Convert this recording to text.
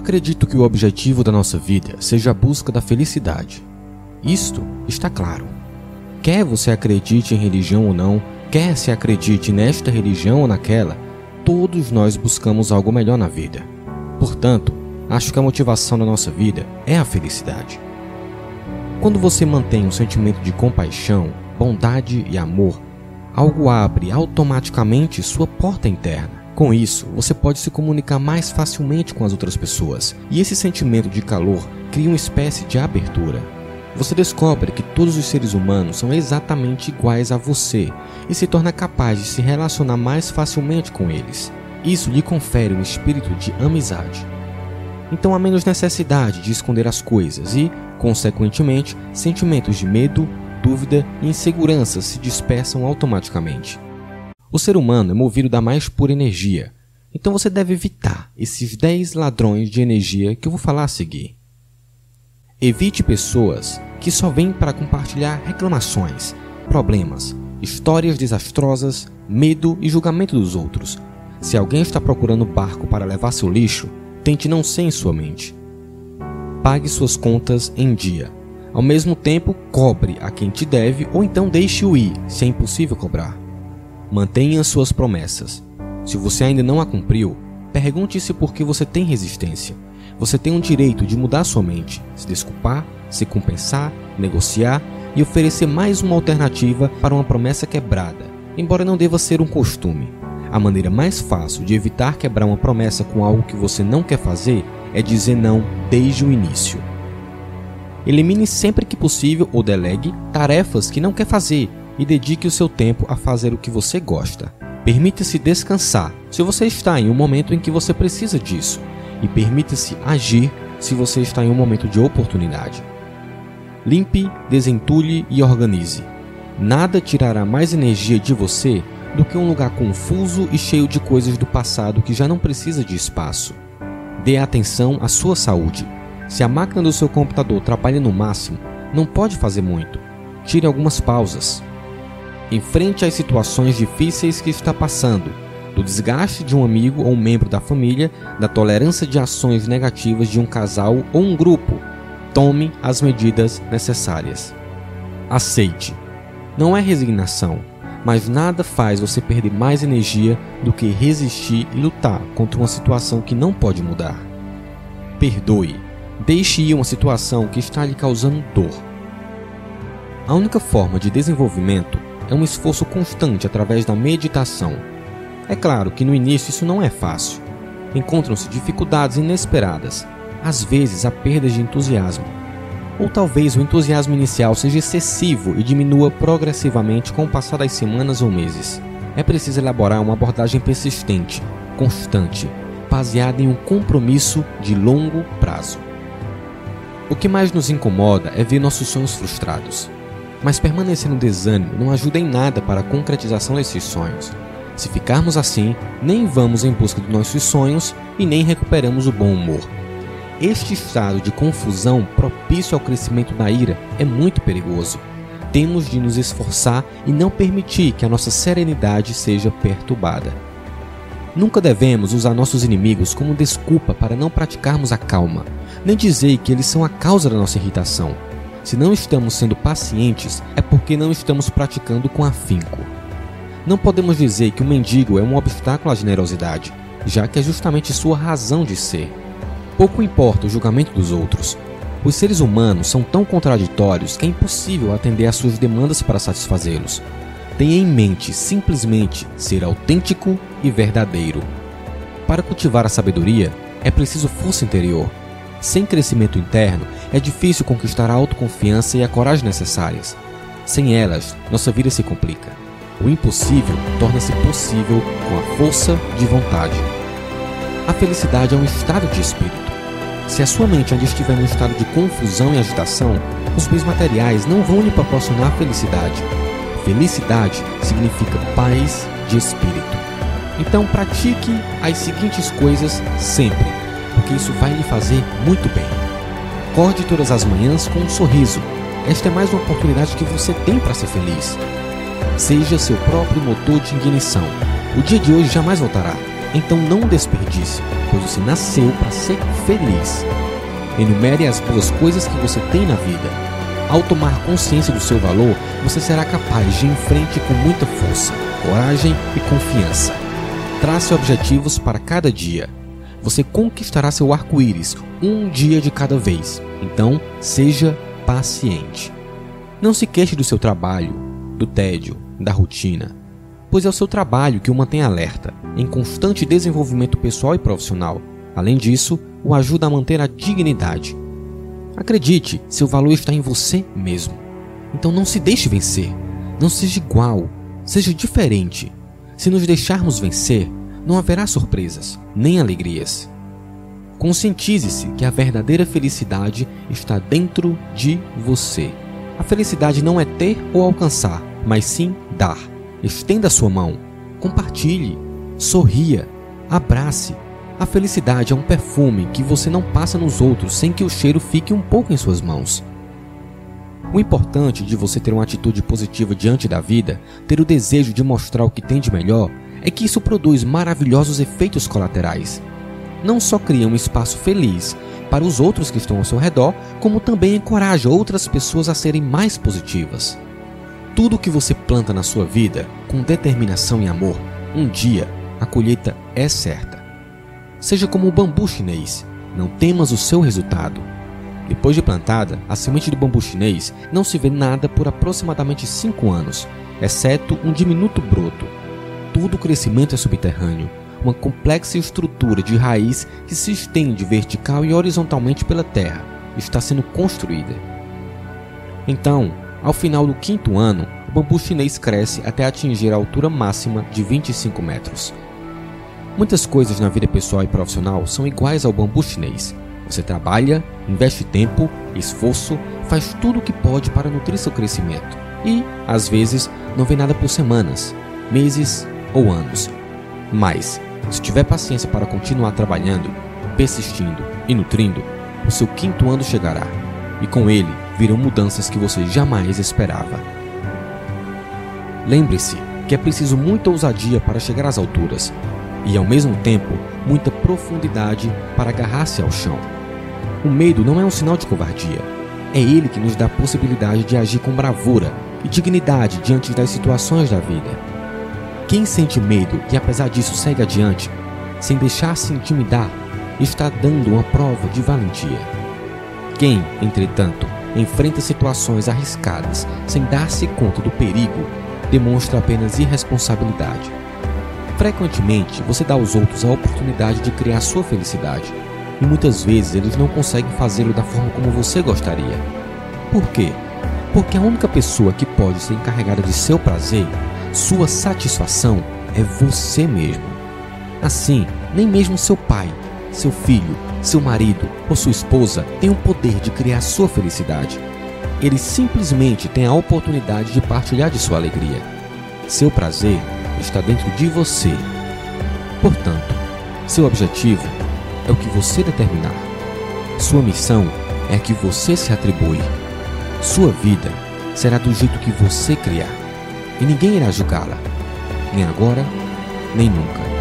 Acredito que o objetivo da nossa vida seja a busca da felicidade. Isto está claro. Quer você acredite em religião ou não, quer se acredite nesta religião ou naquela, todos nós buscamos algo melhor na vida. Portanto, acho que a motivação da nossa vida é a felicidade. Quando você mantém um sentimento de compaixão, bondade e amor, algo abre automaticamente sua porta interna. Com isso, você pode se comunicar mais facilmente com as outras pessoas, e esse sentimento de calor cria uma espécie de abertura. Você descobre que todos os seres humanos são exatamente iguais a você e se torna capaz de se relacionar mais facilmente com eles. Isso lhe confere um espírito de amizade. Então há menos necessidade de esconder as coisas e, consequentemente, sentimentos de medo, dúvida e insegurança se dispersam automaticamente. O ser humano é movido da mais pura energia, então você deve evitar esses 10 ladrões de energia que eu vou falar a seguir. Evite pessoas que só vêm para compartilhar reclamações, problemas, histórias desastrosas, medo e julgamento dos outros. Se alguém está procurando barco para levar seu lixo, tente não ser em sua mente. Pague suas contas em dia. Ao mesmo tempo, cobre a quem te deve ou então deixe-o ir, se é impossível cobrar. Mantenha suas promessas. Se você ainda não a cumpriu, pergunte-se por que você tem resistência. Você tem o direito de mudar sua mente, se desculpar, se compensar, negociar e oferecer mais uma alternativa para uma promessa quebrada, embora não deva ser um costume. A maneira mais fácil de evitar quebrar uma promessa com algo que você não quer fazer é dizer não desde o início. Elimine sempre que possível ou delegue tarefas que não quer fazer e dedique o seu tempo a fazer o que você gosta. Permita-se descansar se você está em um momento em que você precisa disso, e permita-se agir se você está em um momento de oportunidade. Limpe, desentulhe e organize. Nada tirará mais energia de você do que um lugar confuso e cheio de coisas do passado que já não precisa de espaço. Dê atenção à sua saúde. Se a máquina do seu computador trabalha no máximo, não pode fazer muito. Tire algumas pausas. Enfrente as situações difíceis que está passando, do desgaste de um amigo ou um membro da família, da tolerância de ações negativas de um casal ou um grupo. Tome as medidas necessárias. Aceite. Não é resignação, mas nada faz você perder mais energia do que resistir e lutar contra uma situação que não pode mudar. Perdoe. Deixe ir uma situação que está lhe causando dor. A única forma de desenvolvimento é um esforço constante através da meditação. É claro que no início isso não é fácil. Encontram-se dificuldades inesperadas, às vezes a perda de entusiasmo. Ou talvez o entusiasmo inicial seja excessivo e diminua progressivamente com o passar das semanas ou meses. É preciso elaborar uma abordagem persistente, constante, baseada em um compromisso de longo prazo. O que mais nos incomoda é ver nossos sonhos frustrados. Mas permanecer no desânimo não ajuda em nada para a concretização desses sonhos. Se ficarmos assim, nem vamos em busca de nossos sonhos e nem recuperamos o bom humor. Este estado de confusão propício ao crescimento da ira é muito perigoso. Temos de nos esforçar e não permitir que a nossa serenidade seja perturbada. Nunca devemos usar nossos inimigos como desculpa para não praticarmos a calma, nem dizer que eles são a causa da nossa irritação. Se não estamos sendo pacientes, é porque não estamos praticando com afinco. Não podemos dizer que o mendigo é um obstáculo à generosidade, já que é justamente sua razão de ser. Pouco importa o julgamento dos outros. Os seres humanos são tão contraditórios que é impossível atender às suas demandas para satisfazê-los. Tenha em mente simplesmente ser autêntico e verdadeiro. Para cultivar a sabedoria, é preciso força interior. Sem crescimento interno, é difícil conquistar a autoconfiança e a coragem necessárias. Sem elas, nossa vida se complica. O impossível torna-se possível com a força de vontade. A felicidade é um estado de espírito. Se a sua mente ainda estiver num estado de confusão e agitação, os bens materiais não vão lhe proporcionar felicidade. Felicidade significa paz de espírito. Então pratique as seguintes coisas sempre, porque isso vai lhe fazer muito bem. Acorde todas as manhãs com um sorriso. Esta é mais uma oportunidade que você tem para ser feliz. Seja seu próprio motor de ignição. O dia de hoje jamais voltará. Então não desperdice, pois você nasceu para ser feliz. Enumere as boas coisas que você tem na vida. Ao tomar consciência do seu valor, você será capaz de ir em frente com muita força, coragem e confiança. Trace objetivos para cada dia. Você conquistará seu arco-íris um dia de cada vez. Então, seja paciente. Não se queixe do seu trabalho, do tédio, da rotina, pois é o seu trabalho que o mantém alerta, em constante desenvolvimento pessoal e profissional. Além disso, o ajuda a manter a dignidade. Acredite, seu valor está em você mesmo. Então não se deixe vencer. Não seja igual, seja diferente. Se nos deixarmos vencer, não haverá surpresas, nem alegrias. Conscientize-se que a verdadeira felicidade está dentro de você. A felicidade não é ter ou alcançar, mas sim dar. Estenda sua mão, compartilhe, sorria, abrace. A felicidade é um perfume que você não passa nos outros sem que o cheiro fique um pouco em suas mãos. O importante de você ter uma atitude positiva diante da vida, ter o desejo de mostrar o que tem de melhor, é que isso produz maravilhosos efeitos colaterais. Não só cria um espaço feliz para os outros que estão ao seu redor, como também encoraja outras pessoas a serem mais positivas. Tudo que você planta na sua vida, com determinação e amor, um dia a colheita é certa. Seja como o bambu chinês, não temas o seu resultado. Depois de plantada, a semente do bambu chinês não se vê nada por aproximadamente 5 anos, exceto um diminuto broto. Todo o crescimento é subterrâneo, uma complexa estrutura de raiz que se estende vertical e horizontalmente pela terra, está sendo construída. Então, ao final do quinto ano, o bambu chinês cresce até atingir a altura máxima de 25 metros. Muitas coisas na vida pessoal e profissional são iguais ao bambu chinês. Você trabalha, investe tempo, esforço, faz tudo o que pode para nutrir seu crescimento e, às vezes, não vê nada por semanas, meses ou anos. Mas, se tiver paciência para continuar trabalhando, persistindo e nutrindo, o seu quinto ano chegará e com ele virão mudanças que você jamais esperava. Lembre-se que é preciso muita ousadia para chegar às alturas e, ao mesmo tempo, muita profundidade para agarrar-se ao chão. O medo não é um sinal de covardia. É ele que nos dá a possibilidade de agir com bravura e dignidade diante das situações da vida. Quem sente medo e, apesar disso, segue adiante, sem deixar-se intimidar, está dando uma prova de valentia. Quem, entretanto, enfrenta situações arriscadas sem dar-se conta do perigo, demonstra apenas irresponsabilidade. Frequentemente, você dá aos outros a oportunidade de criar sua felicidade, e muitas vezes eles não conseguem fazê-lo da forma como você gostaria. Por quê? Porque a única pessoa que pode ser encarregada de seu prazer, sua satisfação, é você mesmo. Assim, nem mesmo seu pai, seu filho, seu marido ou sua esposa têm o poder de criar sua felicidade. Eles simplesmente têm a oportunidade de partilhar de sua alegria. Seu prazer está dentro de você. Portanto, seu objetivo é o que você determinar. Sua missão é a que você se atribui. Sua vida será do jeito que você criar. E ninguém irá julgá-la, nem agora, nem nunca.